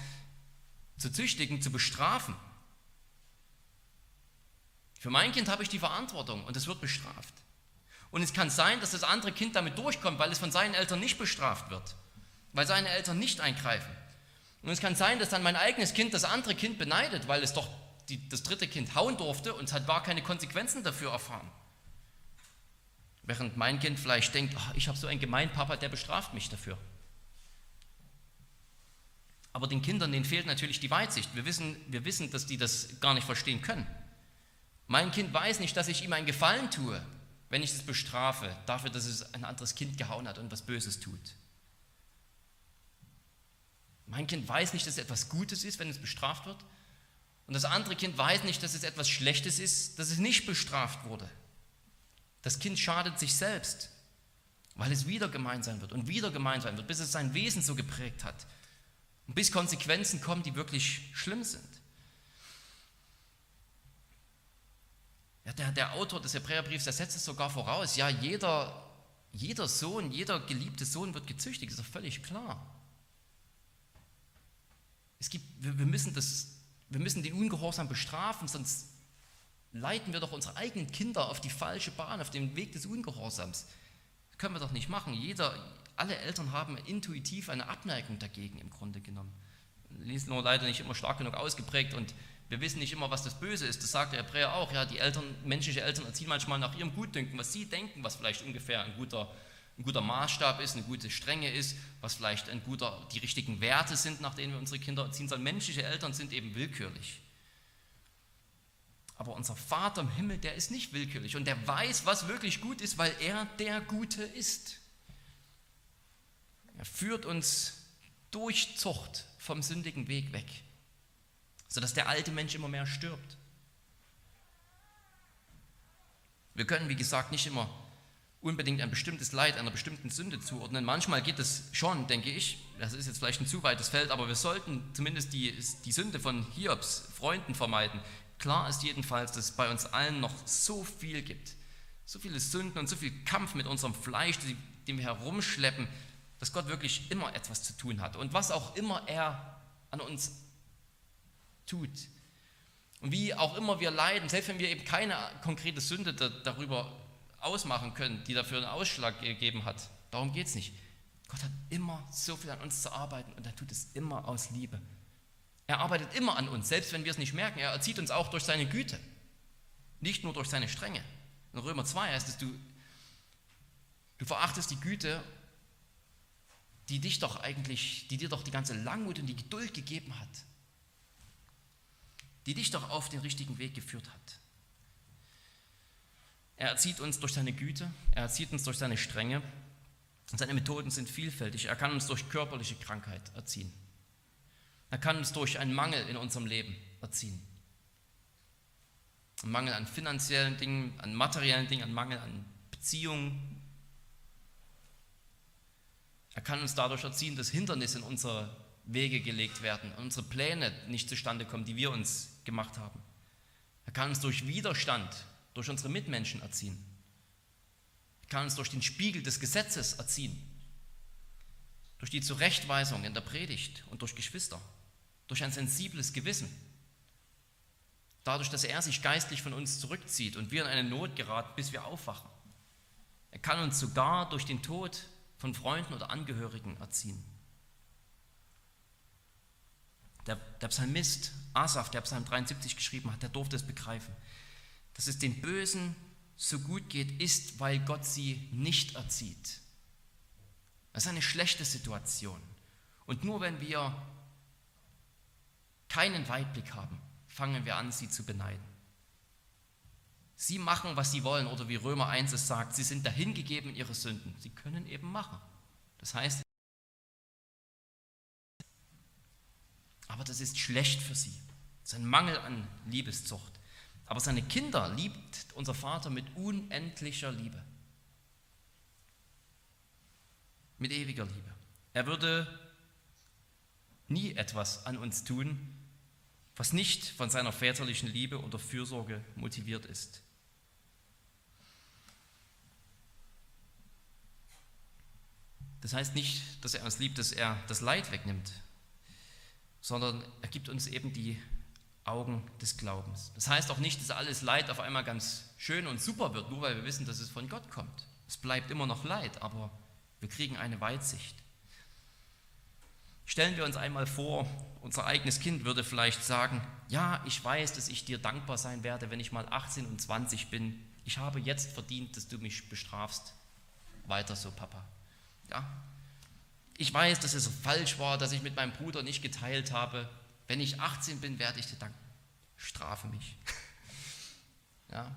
zu züchtigen, zu bestrafen. Für mein Kind habe ich die Verantwortung und es wird bestraft. Und es kann sein, dass das andere Kind damit durchkommt, weil es von seinen Eltern nicht bestraft wird, weil seine Eltern nicht eingreifen. Und es kann sein, dass dann mein eigenes Kind das andere Kind beneidet, weil es doch die, das dritte Kind hauen durfte und es hat gar keine Konsequenzen dafür erfahren. Während mein Kind vielleicht denkt, ach, ich habe so einen gemeinen Papa, der bestraft mich dafür. Aber den Kindern, denen fehlt natürlich die Weitsicht. Wir wissen, wir wissen, dass die das gar nicht verstehen können. Mein Kind weiß nicht, dass ich ihm einen Gefallen tue, wenn ich es bestrafe, dafür, dass es ein anderes Kind gehauen hat und was Böses tut. Mein Kind weiß nicht, dass es etwas Gutes ist, wenn es bestraft wird. Und das andere Kind weiß nicht, dass es etwas Schlechtes ist, dass es nicht bestraft wurde. Das Kind schadet sich selbst, weil es wieder gemein sein wird und wieder gemein sein wird, bis es sein Wesen so geprägt hat. Und bis Konsequenzen kommen, die wirklich schlimm sind. Ja, der, der Autor des Hebräerbriefs, der setzt es sogar voraus. Ja, jeder, jeder Sohn, jeder geliebte Sohn wird gezüchtigt, ist doch völlig klar. Es gibt, wir, wir, müssen das, wir müssen den Ungehorsam bestrafen, sonst leiten wir doch unsere eigenen Kinder auf die falsche Bahn, auf den Weg des Ungehorsams. Das können wir doch nicht machen. Jeder, alle Eltern haben intuitiv eine Abneigung dagegen im Grunde genommen. Lesen nur leider nicht immer stark genug ausgeprägt und wir wissen nicht immer, was das Böse ist. Das sagt der Hebräer auch. Ja, die Eltern, menschliche Eltern erziehen manchmal nach ihrem Gutdünken, was sie denken, was vielleicht ungefähr ein guter, ein guter Maßstab ist, eine gute Strenge ist, was vielleicht ein guter, die richtigen Werte sind, nach denen wir unsere Kinder erziehen sollen. Menschliche Eltern sind eben willkürlich. Aber unser Vater im Himmel, der ist nicht willkürlich und der weiß, was wirklich gut ist, weil er der Gute ist. Er führt uns durch Zucht vom sündigen Weg weg sodass der alte Mensch immer mehr stirbt. Wir können, wie gesagt, nicht immer unbedingt ein bestimmtes Leid einer bestimmten Sünde zuordnen. Manchmal geht es schon, denke ich. Das ist jetzt vielleicht ein zu weites Feld, aber wir sollten zumindest die, die Sünde von Hiobs Freunden vermeiden. Klar ist jedenfalls, dass es bei uns allen noch so viel gibt. So viele Sünden und so viel Kampf mit unserem Fleisch, den wir herumschleppen, dass Gott wirklich immer etwas zu tun hat. Und was auch immer er an uns tut. Und wie auch immer wir leiden, selbst wenn wir eben keine konkrete Sünde darüber ausmachen können, die dafür einen Ausschlag gegeben hat. Darum geht es nicht. Gott hat immer so viel an uns zu arbeiten und er tut es immer aus Liebe. Er arbeitet immer an uns, selbst wenn wir es nicht merken. Er erzieht uns auch durch seine Güte, nicht nur durch seine Strenge. In Römer 2 heißt es, du, du verachtest die Güte, die dich doch eigentlich, die dir doch die ganze Langmut und die Geduld gegeben hat, die dich doch auf den richtigen Weg geführt hat. Er erzieht uns durch seine Güte, er erzieht uns durch seine Strenge. Und seine Methoden sind vielfältig. Er kann uns durch körperliche Krankheit erziehen. Er kann uns durch einen Mangel in unserem Leben erziehen. Ein Mangel an finanziellen Dingen, an materiellen Dingen, ein Mangel an Beziehungen. Er kann uns dadurch erziehen, dass Hindernisse in unsere Wege gelegt werden, unsere Pläne nicht zustande kommen, die wir uns gemacht haben. Er kann uns durch Widerstand durch unsere Mitmenschen erziehen. Er kann uns durch den Spiegel des Gesetzes erziehen, durch die Zurechtweisung in der Predigt und durch Geschwister, durch ein sensibles Gewissen, dadurch, dass er sich geistlich von uns zurückzieht und wir in eine Not geraten, bis wir aufwachen. Er kann uns sogar durch den Tod von Freunden oder Angehörigen erziehen. Der, der Psalmist Asaf, der Psalm 73 geschrieben hat, der durfte es begreifen dass es den Bösen so gut geht, ist, weil Gott sie nicht erzieht. Das ist eine schlechte Situation. Und nur wenn wir keinen Weitblick haben, fangen wir an, sie zu beneiden. Sie machen, was sie wollen, oder wie Römer 1 es sagt, sie sind dahingegeben in ihre Sünden. Sie können eben machen. Das heißt, aber das ist schlecht für sie. Das ist ein Mangel an Liebeszucht. Aber seine Kinder liebt unser Vater mit unendlicher Liebe. Mit ewiger Liebe. Er würde nie etwas an uns tun, was nicht von seiner väterlichen Liebe oder Fürsorge motiviert ist. Das heißt nicht, dass er uns liebt, dass er das Leid wegnimmt, sondern er gibt uns eben die Augen des Glaubens. Das heißt auch nicht, dass alles Leid auf einmal ganz schön und super wird, nur weil wir wissen, dass es von Gott kommt. Es bleibt immer noch Leid, aber wir kriegen eine Weitsicht. Stellen wir uns einmal vor, unser eigenes Kind würde vielleicht sagen, ja, ich weiß, dass ich dir dankbar sein werde, wenn ich mal 18 und 20 bin. Ich habe jetzt verdient, dass du mich bestrafst. Weiter so, Papa. Ja? Ich weiß, dass es falsch war, dass ich mit meinem Bruder nicht geteilt habe. Wenn ich 18 bin, werde ich dir danken. Strafe mich. Ja.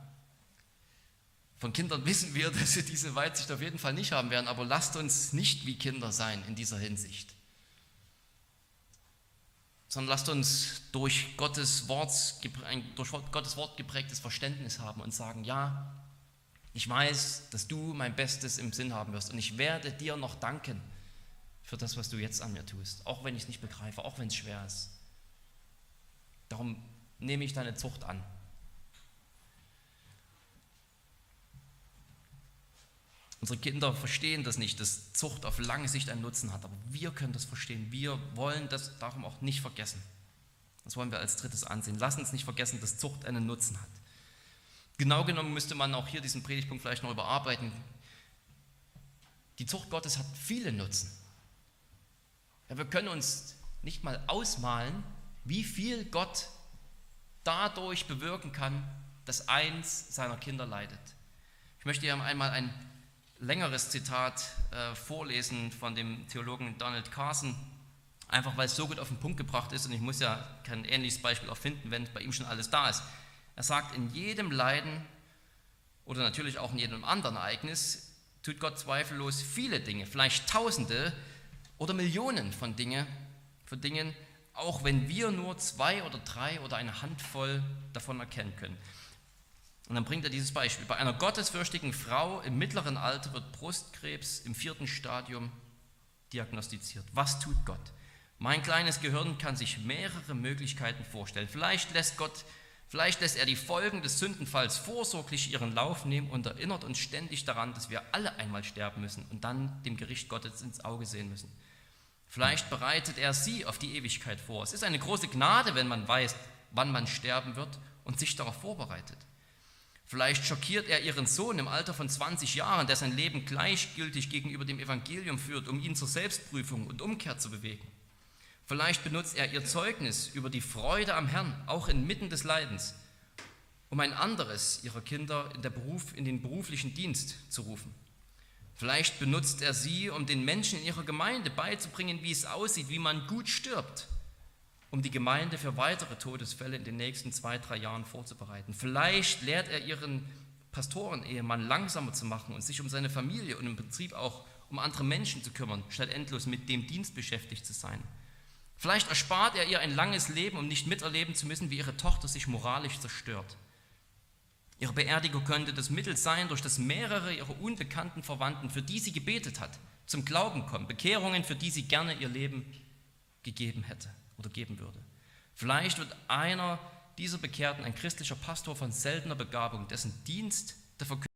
Von Kindern wissen wir, dass sie diese Weitsicht auf jeden Fall nicht haben werden, aber lasst uns nicht wie Kinder sein in dieser Hinsicht, sondern lasst uns durch Gottes Wort, durch Gottes Wort geprägtes Verständnis haben und sagen, ja, ich weiß, dass du mein Bestes im Sinn haben wirst und ich werde dir noch danken für das, was du jetzt an mir tust, auch wenn ich es nicht begreife, auch wenn es schwer ist. Darum nehme ich deine Zucht an. Unsere Kinder verstehen das nicht, dass Zucht auf lange Sicht einen Nutzen hat, aber wir können das verstehen. Wir wollen das darum auch nicht vergessen. Das wollen wir als drittes ansehen. Lass uns nicht vergessen, dass Zucht einen Nutzen hat. Genau genommen müsste man auch hier diesen Predigtpunkt vielleicht noch überarbeiten. Die Zucht Gottes hat viele Nutzen. Ja, wir können uns nicht mal ausmalen, wie viel Gott dadurch bewirken kann, dass eins seiner Kinder leidet. Ich möchte hier einmal ein längeres Zitat äh, vorlesen von dem Theologen Donald Carson, einfach weil es so gut auf den Punkt gebracht ist und ich muss ja kein ähnliches Beispiel erfinden, wenn bei ihm schon alles da ist. Er sagt, in jedem Leiden oder natürlich auch in jedem anderen Ereignis tut Gott zweifellos viele Dinge, vielleicht Tausende oder Millionen von, Dinge, von Dingen, auch wenn wir nur zwei oder drei oder eine Handvoll davon erkennen können. Und dann bringt er dieses Beispiel. Bei einer gottesfürchtigen Frau im mittleren Alter wird Brustkrebs im vierten Stadium diagnostiziert. Was tut Gott? Mein kleines Gehirn kann sich mehrere Möglichkeiten vorstellen. Vielleicht lässt Gott, vielleicht lässt er die Folgen des Sündenfalls vorsorglich ihren Lauf nehmen und erinnert uns ständig daran, dass wir alle einmal sterben müssen und dann dem Gericht Gottes ins Auge sehen müssen. Vielleicht bereitet er sie auf die Ewigkeit vor. Es ist eine große Gnade, wenn man weiß, wann man sterben wird und sich darauf vorbereitet. Vielleicht schockiert er ihren Sohn im Alter von 20 Jahren, der sein Leben gleichgültig gegenüber dem Evangelium führt, um ihn zur Selbstprüfung und Umkehr zu bewegen. Vielleicht benutzt er ihr Zeugnis über die Freude am Herrn, auch inmitten des Leidens, um ein anderes ihrer Kinder in, Beruf, in den beruflichen Dienst zu rufen. Vielleicht benutzt er sie, um den Menschen in ihrer Gemeinde beizubringen, wie es aussieht, wie man gut stirbt um die Gemeinde für weitere Todesfälle in den nächsten zwei, drei Jahren vorzubereiten. Vielleicht lehrt er ihren Pastoren-Ehemann langsamer zu machen und sich um seine Familie und im Prinzip auch um andere Menschen zu kümmern, statt endlos mit dem Dienst beschäftigt zu sein. Vielleicht erspart er ihr ein langes Leben, um nicht miterleben zu müssen, wie ihre Tochter sich moralisch zerstört. Ihre Beerdigung könnte das Mittel sein, durch das mehrere ihrer unbekannten Verwandten, für die sie gebetet hat, zum Glauben kommen, Bekehrungen, für die sie gerne ihr Leben gegeben hätte oder geben würde. Vielleicht wird einer dieser Bekehrten ein christlicher Pastor von seltener Begabung, dessen Dienst der Verkündigung.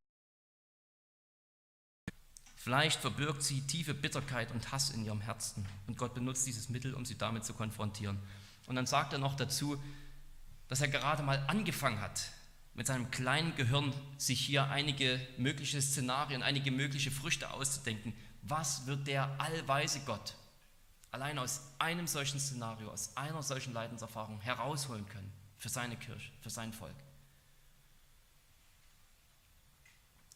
Vielleicht verbirgt sie tiefe Bitterkeit und Hass in ihrem Herzen und Gott benutzt dieses Mittel, um sie damit zu konfrontieren. Und dann sagt er noch dazu, dass er gerade mal angefangen hat, mit seinem kleinen Gehirn sich hier einige mögliche Szenarien, einige mögliche Früchte auszudenken. Was wird der allweise Gott allein aus einem solchen Szenario, aus einer solchen Leidenserfahrung herausholen können für seine Kirche, für sein Volk.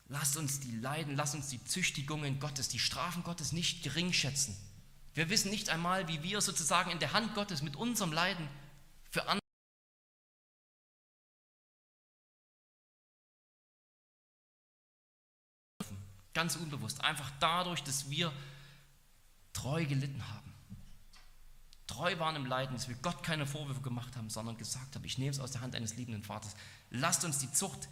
Lasst uns die Leiden, lasst uns die Züchtigungen Gottes, die Strafen Gottes nicht gering schätzen. Wir wissen nicht einmal, wie wir sozusagen in der Hand Gottes mit unserem Leiden für andere ganz unbewusst, einfach dadurch, dass wir treu gelitten haben treu waren im Leiden, dass wir Gott keine Vorwürfe gemacht haben, sondern gesagt haben, ich nehme es aus der Hand eines liebenden Vaters. Lasst uns die Zucht,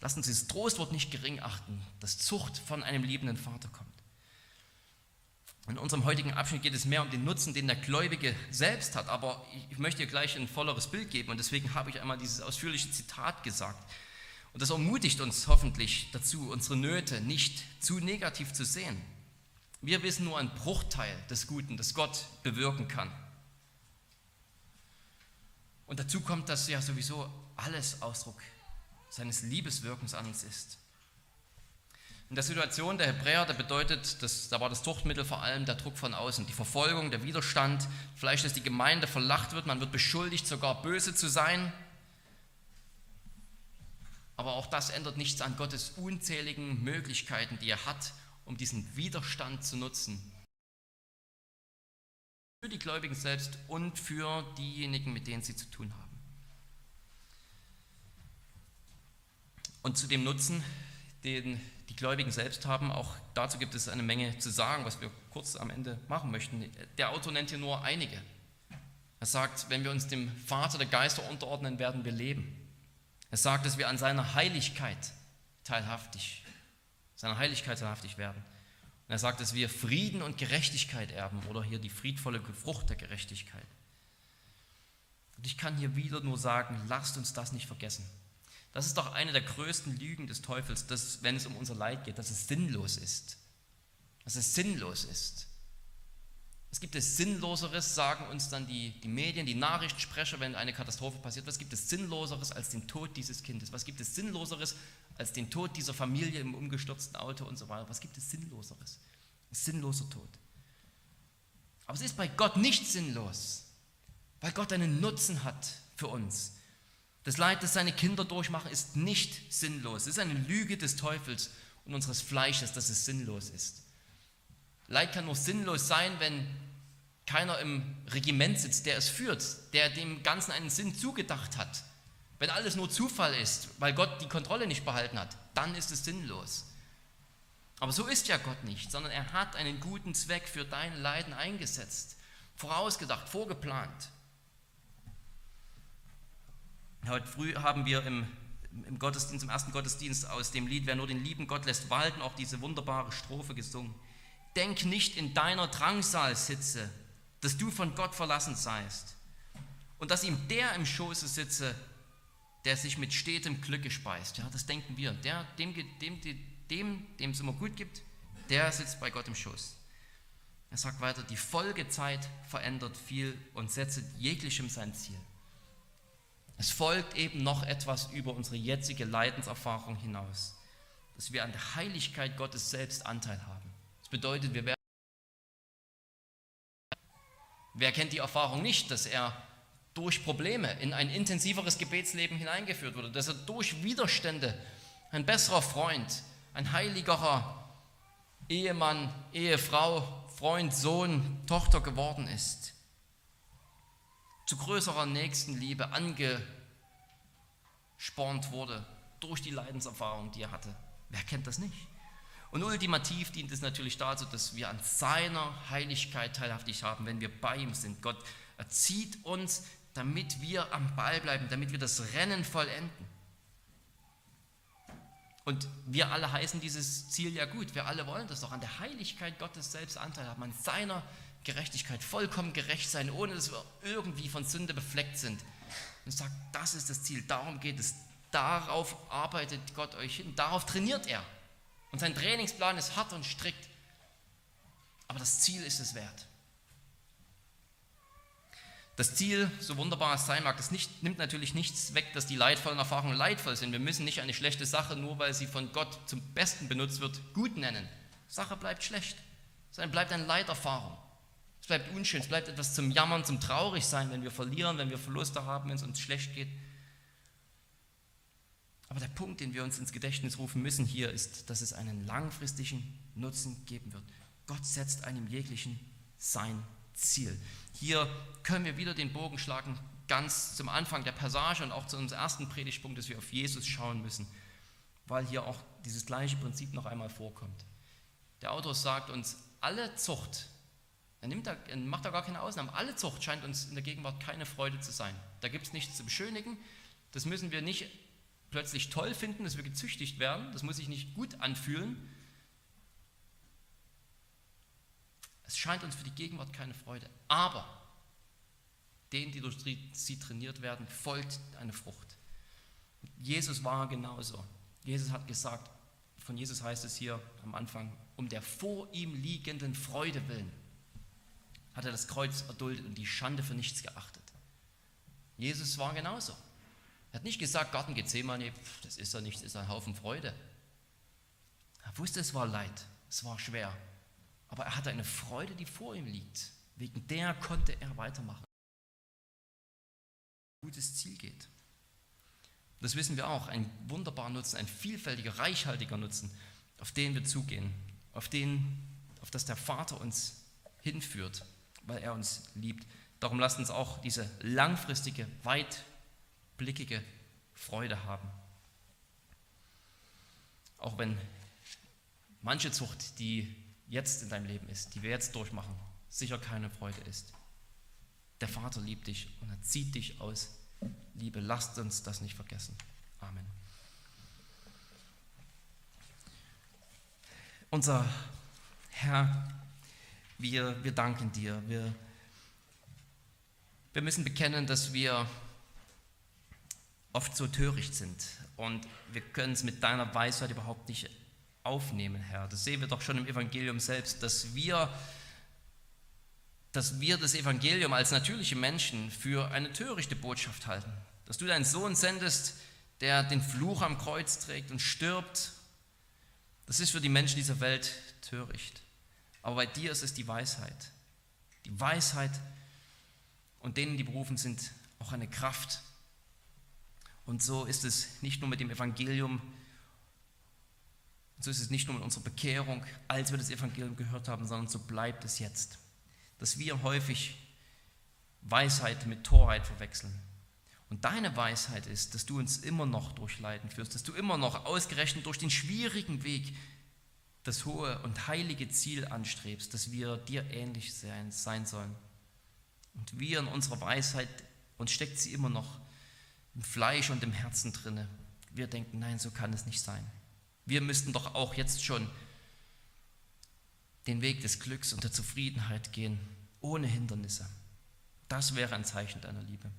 lasst uns dieses Trostwort nicht gering achten, dass Zucht von einem liebenden Vater kommt. In unserem heutigen Abschnitt geht es mehr um den Nutzen, den der Gläubige selbst hat, aber ich möchte hier gleich ein volleres Bild geben und deswegen habe ich einmal dieses ausführliche Zitat gesagt. Und das ermutigt uns hoffentlich dazu, unsere Nöte nicht zu negativ zu sehen. Wir wissen nur einen Bruchteil des Guten, das Gott bewirken kann. Und dazu kommt, dass ja sowieso alles Ausdruck seines Liebeswirkens an uns ist. In der Situation der Hebräer, da bedeutet, dass, da war das Zuchtmittel vor allem der Druck von außen, die Verfolgung, der Widerstand, vielleicht, dass die Gemeinde verlacht wird, man wird beschuldigt, sogar böse zu sein. Aber auch das ändert nichts an Gottes unzähligen Möglichkeiten, die er hat, um diesen Widerstand zu nutzen. Für die Gläubigen selbst und für diejenigen, mit denen sie zu tun haben. Und zu dem Nutzen, den die Gläubigen selbst haben, auch dazu gibt es eine Menge zu sagen, was wir kurz am Ende machen möchten. Der Autor nennt hier nur einige. Er sagt, wenn wir uns dem Vater der Geister unterordnen, werden wir leben. Er sagt, dass wir an seiner Heiligkeit teilhaftig seiner Heiligkeit teilhaftig werden. Und er sagt, dass wir Frieden und Gerechtigkeit erben oder hier die friedvolle Frucht der Gerechtigkeit. Und ich kann hier wieder nur sagen, lasst uns das nicht vergessen. Das ist doch eine der größten Lügen des Teufels, dass, wenn es um unser Leid geht, dass es sinnlos ist. Dass es sinnlos ist. Was gibt es Sinnloseres, sagen uns dann die, die Medien, die Nachrichtensprecher, wenn eine Katastrophe passiert? Was gibt es Sinnloseres als den Tod dieses Kindes? Was gibt es Sinnloseres als den Tod dieser Familie im umgestürzten Auto und so weiter? Was gibt es Sinnloseres? Ein sinnloser Tod. Aber es ist bei Gott nicht sinnlos, weil Gott einen Nutzen hat für uns. Das Leid, das seine Kinder durchmachen, ist nicht sinnlos. Es ist eine Lüge des Teufels und unseres Fleisches, dass es sinnlos ist. Leid kann nur sinnlos sein, wenn keiner im Regiment sitzt, der es führt, der dem Ganzen einen Sinn zugedacht hat. Wenn alles nur Zufall ist, weil Gott die Kontrolle nicht behalten hat, dann ist es sinnlos. Aber so ist ja Gott nicht, sondern er hat einen guten Zweck für dein Leiden eingesetzt, vorausgedacht, vorgeplant. Heute früh haben wir im im Gottesdienst, im ersten Gottesdienst aus dem Lied Wer nur den lieben Gott lässt walten, auch diese wunderbare Strophe gesungen. Denk nicht in deiner Drangsal sitze, dass du von Gott verlassen seist und dass ihm der im Schoße sitze, der sich mit stetem Glücke speist. Ja, das denken wir. Der, dem, dem, dem, dem es immer gut gibt, der sitzt bei Gott im Schoß. Er sagt weiter, die Folgezeit verändert viel und setzt jeglichem sein Ziel. Es folgt eben noch etwas über unsere jetzige Leidenserfahrung hinaus, dass wir an der Heiligkeit Gottes selbst Anteil haben. Das bedeutet, wir werden. Wer kennt die Erfahrung nicht, dass er durch Probleme in ein intensiveres Gebetsleben hineingeführt wurde, dass er durch Widerstände ein besserer Freund, ein heiligerer Ehemann, Ehefrau, Freund, Sohn, Tochter geworden ist, zu größerer Nächstenliebe angespornt wurde durch die Leidenserfahrung, die er hatte. Wer kennt das nicht? Und ultimativ dient es natürlich dazu, dass wir an seiner Heiligkeit teilhaftig haben, wenn wir bei ihm sind. Gott erzieht uns, damit wir am Ball bleiben, damit wir das Rennen vollenden. Und wir alle heißen dieses Ziel ja gut. Wir alle wollen das doch, an der Heiligkeit Gottes selbst Anteil haben, an seiner Gerechtigkeit, vollkommen gerecht sein, ohne dass wir irgendwie von Sünde befleckt sind. Und sagt, das ist das Ziel, darum geht es. Darauf arbeitet Gott euch hin, darauf trainiert er. Und sein Trainingsplan ist hart und strikt. Aber das Ziel ist es wert. Das Ziel, so wunderbar es sein mag, das nicht, nimmt natürlich nichts weg, dass die leidvollen Erfahrungen leidvoll sind. Wir müssen nicht eine schlechte Sache, nur weil sie von Gott zum Besten benutzt wird, gut nennen. Sache bleibt schlecht. Es bleibt eine Leiterfahrung. Es bleibt unschön, es bleibt etwas zum Jammern, zum Traurigsein, wenn wir verlieren, wenn wir Verluste haben, wenn es uns schlecht geht. Aber der Punkt, den wir uns ins Gedächtnis rufen müssen hier, ist, dass es einen langfristigen Nutzen geben wird. Gott setzt einem jeglichen sein Ziel. Hier können wir wieder den Bogen schlagen, ganz zum Anfang der Passage und auch zu unserem ersten Predigtpunkt, dass wir auf Jesus schauen müssen, weil hier auch dieses gleiche Prinzip noch einmal vorkommt. Der Autor sagt uns, alle Zucht, er, nimmt da, er macht da gar keine Ausnahmen, alle Zucht scheint uns in der Gegenwart keine Freude zu sein. Da gibt es nichts zu beschönigen, das müssen wir nicht plötzlich toll finden, dass wir gezüchtigt werden, das muss sich nicht gut anfühlen, Es scheint uns für die Gegenwart keine Freude. Aber denen, die durch sie trainiert werden, folgt eine Frucht. Jesus war genauso. Jesus hat gesagt, von Jesus heißt es hier am Anfang, um der vor ihm liegenden Freude willen hat er das Kreuz erduldet und die Schande für nichts geachtet. Jesus war genauso. Er hat nicht gesagt, Garten Gethsemane, das ist ja nichts, ist ein Haufen Freude. Er wusste, es war Leid, es war schwer, aber er hatte eine Freude, die vor ihm liegt. Wegen der konnte er weitermachen. Ein gutes Ziel geht. Das wissen wir auch, ein wunderbarer Nutzen, ein vielfältiger, reichhaltiger Nutzen, auf den wir zugehen, auf den, auf das der Vater uns hinführt, weil er uns liebt. Darum lasst uns auch diese langfristige, weitblickige Freude haben. Auch wenn manche Zucht, die jetzt in deinem Leben ist, die wir jetzt durchmachen, sicher keine Freude ist. Der Vater liebt dich und er zieht dich aus Liebe. Lasst uns das nicht vergessen. Amen. Unser Herr, wir, wir danken dir. Wir, wir müssen bekennen, dass wir oft so töricht sind und wir können es mit deiner Weisheit überhaupt nicht aufnehmen, Herr. Das sehen wir doch schon im Evangelium selbst, dass wir, dass wir das Evangelium als natürliche Menschen für eine törichte Botschaft halten. Dass du deinen Sohn sendest, der den Fluch am Kreuz trägt und stirbt. Das ist für die Menschen dieser Welt töricht. Aber bei dir ist es die Weisheit. Die Weisheit und denen, die berufen sind, auch eine Kraft. Und so ist es nicht nur mit dem Evangelium, so ist es nicht nur mit unserer Bekehrung, als wir das Evangelium gehört haben, sondern so bleibt es jetzt. Dass wir häufig Weisheit mit Torheit verwechseln. Und deine Weisheit ist, dass du uns immer noch durch Leiden führst, dass du immer noch ausgerechnet durch den schwierigen Weg das hohe und heilige Ziel anstrebst, dass wir dir ähnlich sein, sein sollen. Und wir in unserer Weisheit, uns steckt sie immer noch im Fleisch und im Herzen drinne. wir denken, nein, so kann es nicht sein. Wir müssten doch auch jetzt schon den Weg des Glücks und der Zufriedenheit gehen, ohne Hindernisse. Das wäre ein Zeichen deiner Liebe.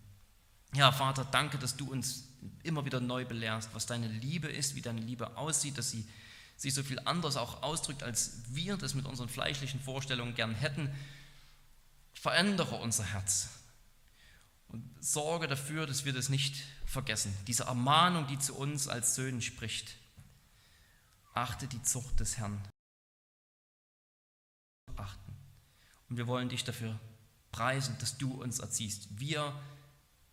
Ja, Vater, danke, dass du uns immer wieder neu belehrst, was deine Liebe ist, wie deine Liebe aussieht, dass sie sich so viel anders auch ausdrückt, als wir das mit unseren fleischlichen Vorstellungen gern hätten. Verändere unser Herz und sorge dafür, dass wir das nicht vergessen. Diese Ermahnung, die zu uns als Söhnen spricht. Achte die Zucht des Herrn. Achten. Und wir wollen dich dafür preisen, dass du uns erziehst. Wir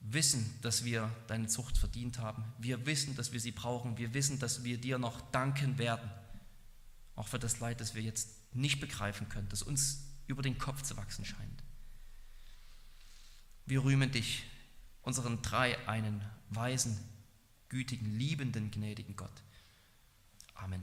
wissen, dass wir deine Zucht verdient haben. Wir wissen, dass wir sie brauchen. Wir wissen, dass wir dir noch danken werden. Auch für das Leid, das wir jetzt nicht begreifen können, das uns über den Kopf zu wachsen scheint. Wir rühmen dich, unseren drei einen, weisen, gütigen, liebenden, gnädigen Gott. Amen.